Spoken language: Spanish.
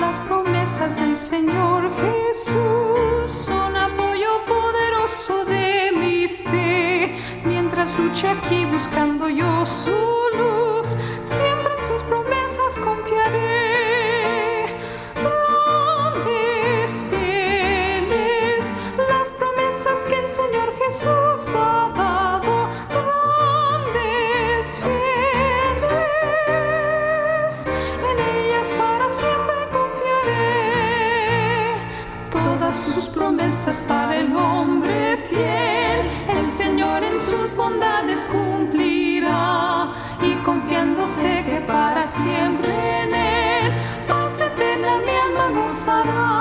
las promesas del Señor Jesús son apoyo poderoso de mi fe. Mientras luche aquí buscando yo su luz, siempre en sus promesas confiaré. Grandes fieles, las promesas que el Señor Jesús ha dado. sus promesas para el hombre fiel, el Señor en sus bondades cumplirá y confiándose que para siempre en Él, paz eterna mi alma gozará.